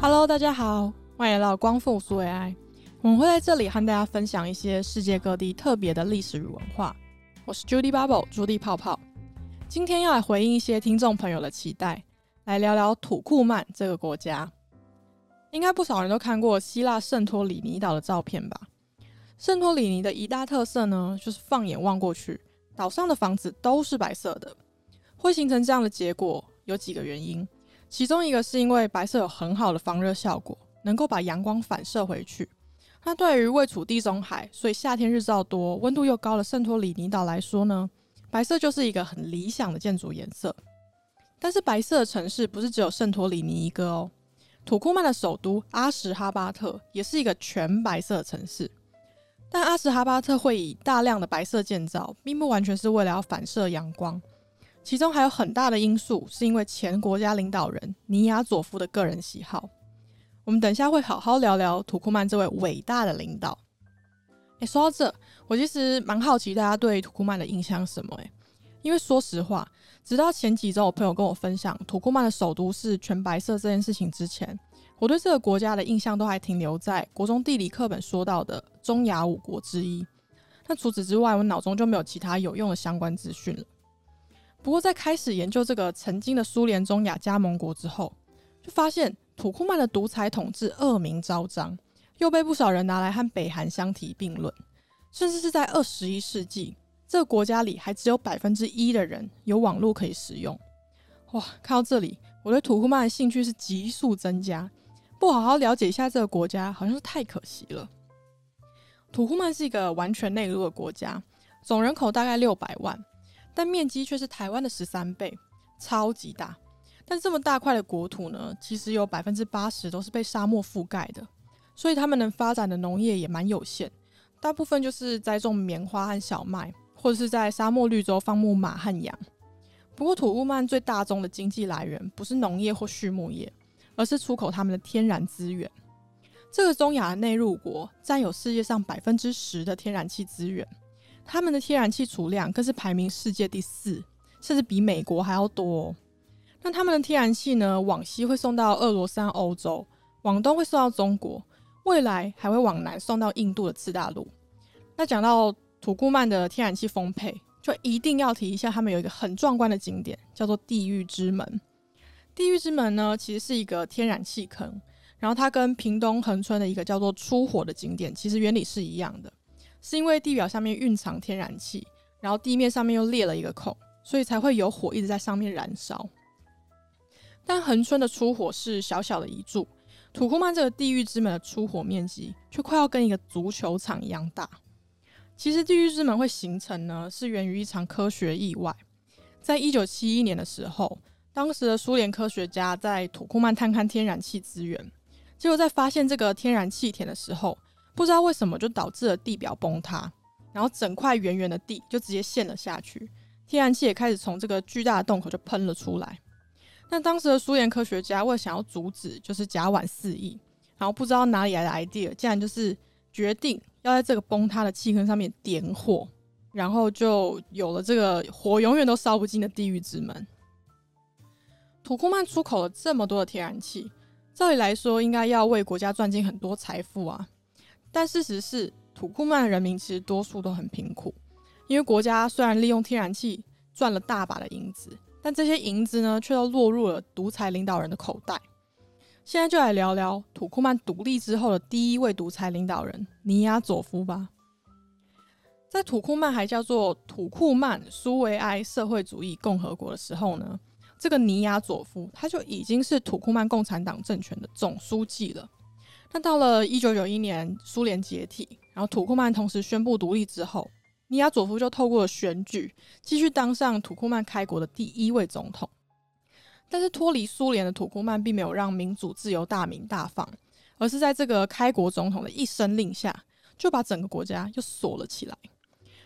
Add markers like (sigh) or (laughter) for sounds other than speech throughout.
Hello，大家好，欢迎来到光复苏维埃。我们会在这里和大家分享一些世界各地特别的历史与文化。我是 Judy Bubble，朱棣泡泡。今天要来回应一些听众朋友的期待，来聊聊土库曼这个国家。应该不少人都看过希腊圣托里尼岛的照片吧？圣托里尼的一大特色呢，就是放眼望过去，岛上的房子都是白色的。会形成这样的结果有几个原因，其中一个是因为白色有很好的防热效果，能够把阳光反射回去。那对于位处地中海，所以夏天日照多、温度又高的圣托里尼岛来说呢，白色就是一个很理想的建筑颜色。但是白色的城市不是只有圣托里尼一个哦，土库曼的首都阿什哈巴特也是一个全白色的城市。但阿什哈巴特会以大量的白色建造，并不完全是为了要反射阳光。其中还有很大的因素，是因为前国家领导人尼亚佐夫的个人喜好。我们等下会好好聊聊土库曼这位伟大的领导。诶，说到这，我其实蛮好奇大家对土库曼的印象是什么？诶，因为说实话，直到前几周我朋友跟我分享土库曼的首都是全白色这件事情之前，我对这个国家的印象都还停留在国中地理课本说到的中亚五国之一。那除此之外，我脑中就没有其他有用的相关资讯了。不过，在开始研究这个曾经的苏联中亚加盟国之后，就发现土库曼的独裁统治恶名昭彰，又被不少人拿来和北韩相提并论。甚至是在二十一世纪，这个国家里还只有百分之一的人有网络可以使用。哇，看到这里，我对土库曼的兴趣是急速增加。不好好了解一下这个国家，好像是太可惜了。土库曼是一个完全内陆的国家，总人口大概六百万。但面积却是台湾的十三倍，超级大。但这么大块的国土呢，其实有百分之八十都是被沙漠覆盖的，所以他们能发展的农业也蛮有限，大部分就是栽种棉花和小麦，或者是在沙漠绿洲放牧马和羊。不过土库曼最大宗的经济来源不是农业或畜牧业，而是出口他们的天然资源。这个中亚的内陆国占有世界上百分之十的天然气资源。他们的天然气储量更是排名世界第四，甚至比美国还要多。那他们的天然气呢？往西会送到俄罗斯、欧洲，往东会送到中国，未来还会往南送到印度的次大陆。那讲到土库曼的天然气丰沛，就一定要提一下，他们有一个很壮观的景点，叫做地狱之门。地狱之门呢，其实是一个天然气坑，然后它跟屏东恒春的一个叫做出火的景点，其实原理是一样的。是因为地表下面蕴藏天然气，然后地面上面又裂了一个孔，所以才会有火一直在上面燃烧。但恒春的出火是小小的一柱，土库曼这个地狱之门的出火面积却快要跟一个足球场一样大。其实地狱之门会形成呢，是源于一场科学意外。在一九七一年的时候，当时的苏联科学家在土库曼探勘天然气资源，结果在发现这个天然气田的时候。不知道为什么就导致了地表崩塌，然后整块圆圆的地就直接陷了下去，天然气也开始从这个巨大的洞口就喷了出来。那当时的苏联科学家为了想要阻止，就是甲烷四溢，然后不知道哪里来的 idea，竟然就是决定要在这个崩塌的气坑上面点火，然后就有了这个火永远都烧不尽的地狱之门。土库曼出口了这么多的天然气，照理来说应该要为国家赚进很多财富啊。但事实是，土库曼人民其实多数都很贫苦，因为国家虽然利用天然气赚了大把的银子，但这些银子呢，却都落入了独裁领导人的口袋。现在就来聊聊土库曼独立之后的第一位独裁领导人尼亚佐夫吧。在土库曼还叫做土库曼苏维埃社会主义共和国的时候呢，这个尼亚佐夫他就已经是土库曼共产党政权的总书记了。那到了一九九一年，苏联解体，然后土库曼同时宣布独立之后，尼亚佐夫就透过选举继续当上土库曼开国的第一位总统。但是脱离苏联的土库曼并没有让民主自由大名大放，而是在这个开国总统的一声令下，就把整个国家又锁了起来，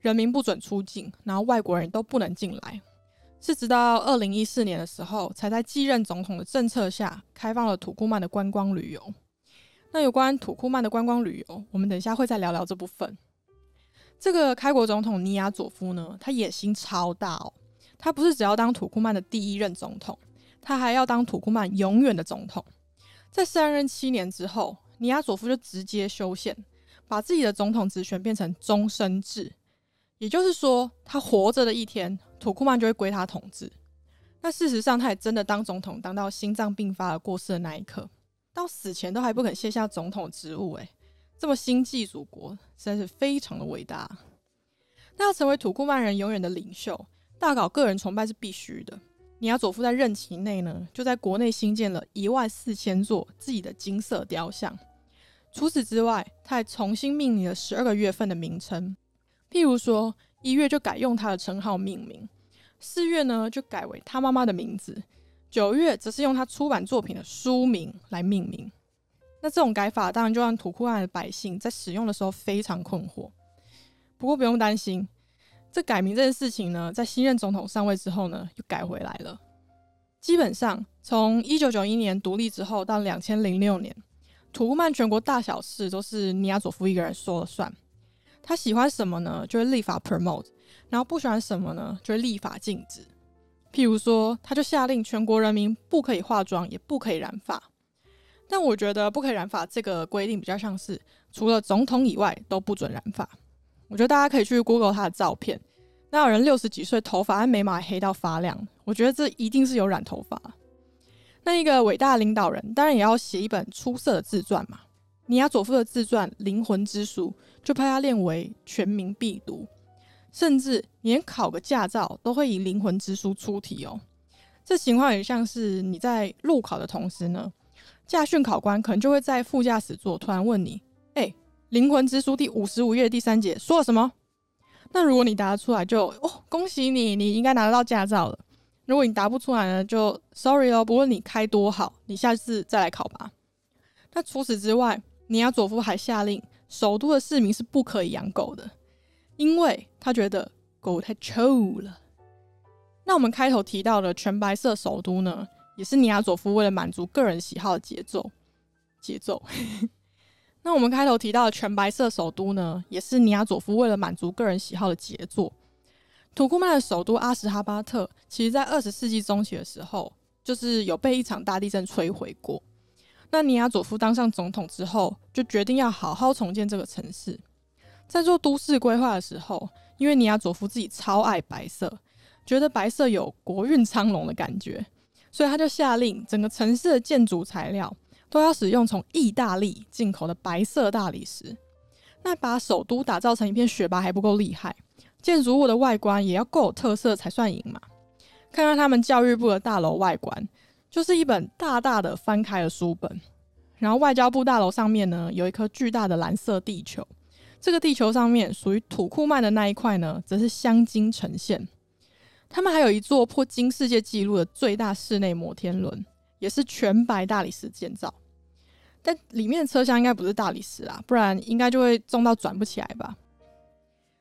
人民不准出境，然后外国人都不能进来。是直到二零一四年的时候，才在继任总统的政策下，开放了土库曼的观光旅游。那有关土库曼的观光旅游，我们等一下会再聊聊这部分。这个开国总统尼亚佐夫呢，他野心超大哦。他不是只要当土库曼的第一任总统，他还要当土库曼永远的总统。在上任七年之后，尼亚佐夫就直接修宪，把自己的总统职权变成终身制，也就是说，他活着的一天，土库曼就会归他统治。那事实上，他也真的当总统，当到心脏病发而过世的那一刻，到死前都还不肯卸下总统职务。诶，这么心系祖国，实在是非常的伟大。那要成为土库曼人永远的领袖，大搞个人崇拜是必须的。尼亚佐夫在任期内呢，就在国内新建了一万四千座自己的金色雕像。除此之外，他还重新命名了十二个月份的名称，譬如说一月就改用他的称号命名，四月呢就改为他妈妈的名字，九月则是用他出版作品的书名来命名。那这种改法当然就让土库曼的百姓在使用的时候非常困惑。不过不用担心。这改名这件事情呢，在新任总统上位之后呢，又改回来了。基本上，从一九九一年独立之后到两千零六年，土库曼全国大小事都是尼亚佐夫一个人说了算。他喜欢什么呢，就会立法 promote；然后不喜欢什么呢，就会立法禁止。譬如说，他就下令全国人民不可以化妆，也不可以染发。但我觉得不可以染发这个规定比较像是，除了总统以外都不准染发。我觉得大家可以去 Google 他的照片，那有人六十几岁，头发和眉毛黑到发亮，我觉得这一定是有染头发。那一个伟大的领导人，当然也要写一本出色的自传嘛。尼亚佐夫的自传《灵魂之书》就派他列为全民必读，甚至连考个驾照都会以《灵魂之书》出题哦。这情况也像是你在路考的同时呢，驾训考官可能就会在副驾驶座突然问你：“哎。”灵魂之书第五十五页第三节说了什么？那如果你答得出来，就哦，恭喜你，你应该拿得到驾照了。如果你答不出来呢，就 sorry 哦，不论你开多好，你下次再来考吧。那除此之外，尼亚佐夫还下令，首都的市民是不可以养狗的，因为他觉得狗太臭了。那我们开头提到的全白色首都呢，也是尼亚佐夫为了满足个人喜好的节奏，节奏。(laughs) 那我们开头提到的全白色首都呢，也是尼亚佐夫为了满足个人喜好的杰作。土库曼的首都阿什哈巴特，其实在二十世纪中期的时候，就是有被一场大地震摧毁过。那尼亚佐夫当上总统之后，就决定要好好重建这个城市。在做都市规划的时候，因为尼亚佐夫自己超爱白色，觉得白色有国运昌隆的感觉，所以他就下令整个城市的建筑材料。都要使用从意大利进口的白色大理石。那把首都打造成一片雪白还不够厉害，建筑物的外观也要够有特色才算赢嘛。看看他们教育部的大楼外观，就是一本大大的翻开的书本。然后外交部大楼上面呢，有一颗巨大的蓝色地球。这个地球上面属于土库曼的那一块呢，则是镶金呈现。他们还有一座破金世界纪录的最大室内摩天轮，也是全白大理石建造。但里面的车厢应该不是大理石啦，不然应该就会重到转不起来吧。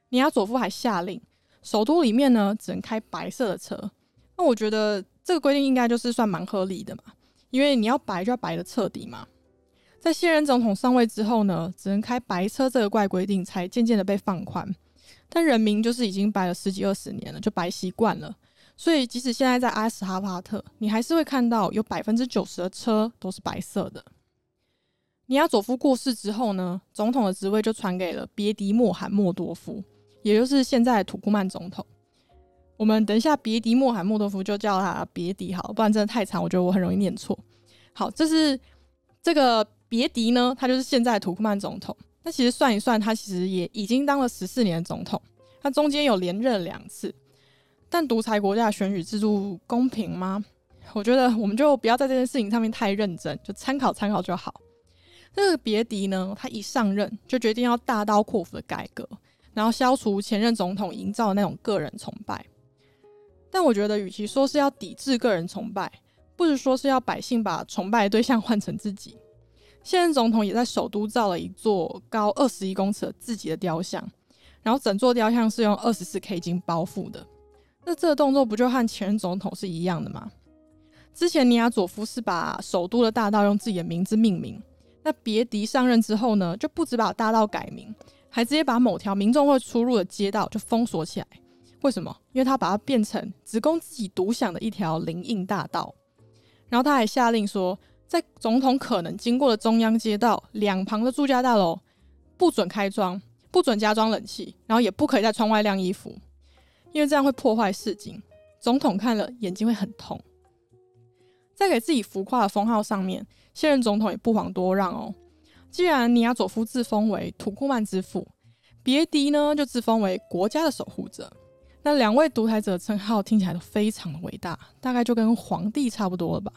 尼亚佐夫还下令，首都里面呢只能开白色的车。那我觉得这个规定应该就是算蛮合理的嘛，因为你要白就要白的彻底嘛。在现任总统上位之后呢，只能开白车这个怪规定才渐渐的被放宽。但人民就是已经白了十几二十年了，就白习惯了。所以即使现在在阿什哈巴特，你还是会看到有百分之九十的车都是白色的。尼亚佐夫过世之后呢，总统的职位就传给了别迪莫罕默多夫，也就是现在的土库曼总统。我们等一下别迪莫罕默多夫就叫他别迪好，不然真的太长，我觉得我很容易念错。好，这是这个别迪呢，他就是现在的土库曼总统。那其实算一算，他其实也已经当了十四年的总统，他中间有连任两次。但独裁国家的选举制度公平吗？我觉得我们就不要在这件事情上面太认真，就参考参考就好。这个别迪呢，他一上任就决定要大刀阔斧的改革，然后消除前任总统营造的那种个人崇拜。但我觉得，与其说是要抵制个人崇拜，不如说是要百姓把崇拜对象换成自己。现任总统也在首都造了一座高二十一公尺自己的雕像，然后整座雕像是用二十四 K 金包覆的。那这个动作不就和前任总统是一样的吗？之前尼亚佐夫是把首都的大道用自己的名字命名。那别迪上任之后呢，就不止把大道改名，还直接把某条民众会出入的街道就封锁起来。为什么？因为他把它变成只供自己独享的一条林荫大道。然后他还下令说，在总统可能经过的中央街道两旁的住家大楼不准开窗，不准加装冷气，然后也不可以在窗外晾衣服，因为这样会破坏市景。总统看了眼睛会很痛。在给自己浮夸的封号上面，现任总统也不遑多让哦。既然尼亚佐夫自封为土库曼之父，别迪呢就自封为国家的守护者。那两位独裁者称号听起来都非常的伟大，大概就跟皇帝差不多了吧。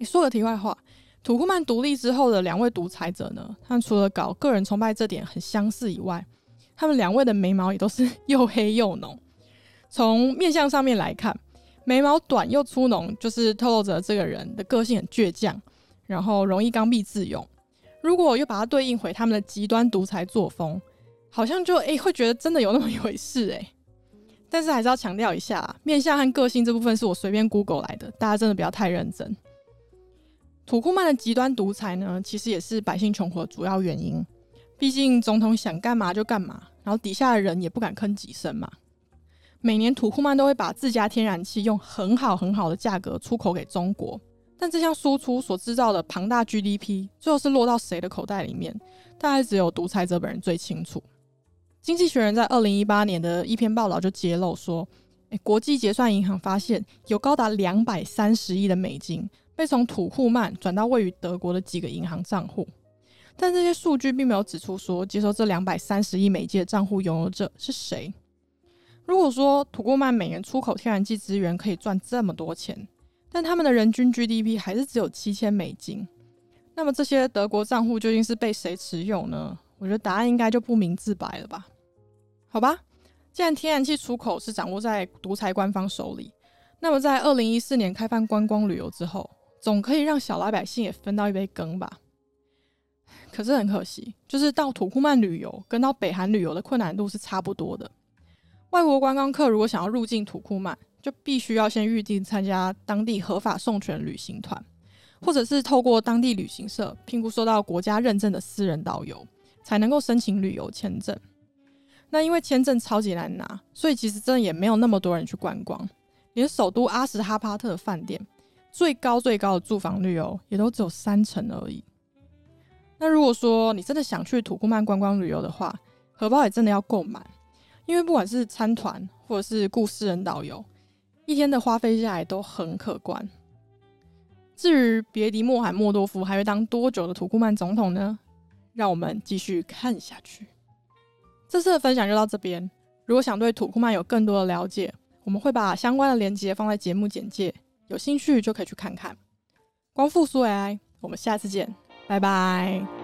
你说个题外话，土库曼独立之后的两位独裁者呢，他们除了搞个人崇拜这点很相似以外，他们两位的眉毛也都是 (laughs) 又黑又浓。从面相上面来看，眉毛短又粗浓，就是透露着这个人的个性很倔强，然后容易刚愎自用。如果又把它对应回他们的极端独裁作风，好像就诶会觉得真的有那么一回事诶。但是还是要强调一下，面相和个性这部分是我随便 Google 来的，大家真的不要太认真。土库曼的极端独裁呢，其实也是百姓穷活主要原因。毕竟总统想干嘛就干嘛，然后底下的人也不敢吭几声嘛。每年土库曼都会把自家天然气用很好很好的价格出口给中国。但这项输出所制造的庞大 GDP，最后是落到谁的口袋里面？大概只有独裁者本人最清楚。经济学人在二零一八年的一篇报道就揭露说，诶，国际结算银行发现有高达两百三十亿的美金被从土库曼转到位于德国的几个银行账户，但这些数据并没有指出说接收这两百三十亿美金的账户拥有者是谁。如果说土库曼每年出口天然气资源可以赚这么多钱，但他们的人均 GDP 还是只有七千美金。那么这些德国账户究竟是被谁持有呢？我觉得答案应该就不明自白了吧？好吧，既然天然气出口是掌握在独裁官方手里，那么在二零一四年开放观光旅游之后，总可以让小老百姓也分到一杯羹吧？(sighs) 可是很可惜，就是到土库曼旅游跟到北韩旅游的困难度是差不多的。外国观光客如果想要入境土库曼，就必须要先预定参加当地合法授权旅行团，或者是透过当地旅行社评估受到国家认证的私人导游，才能够申请旅游签证。那因为签证超级难拿，所以其实真的也没有那么多人去观光。连首都阿什哈巴特的饭店最高最高的住房率哦，也都只有三成而已。那如果说你真的想去土库曼观光旅游的话，荷包也真的要够满，因为不管是参团或者是雇私人导游。一天的花费下来都很可观。至于别迪莫罕默多夫还会当多久的土库曼总统呢？让我们继续看下去。这次的分享就到这边。如果想对土库曼有更多的了解，我们会把相关的链接放在节目简介，有兴趣就可以去看看。光复苏 AI，我们下次见，拜拜。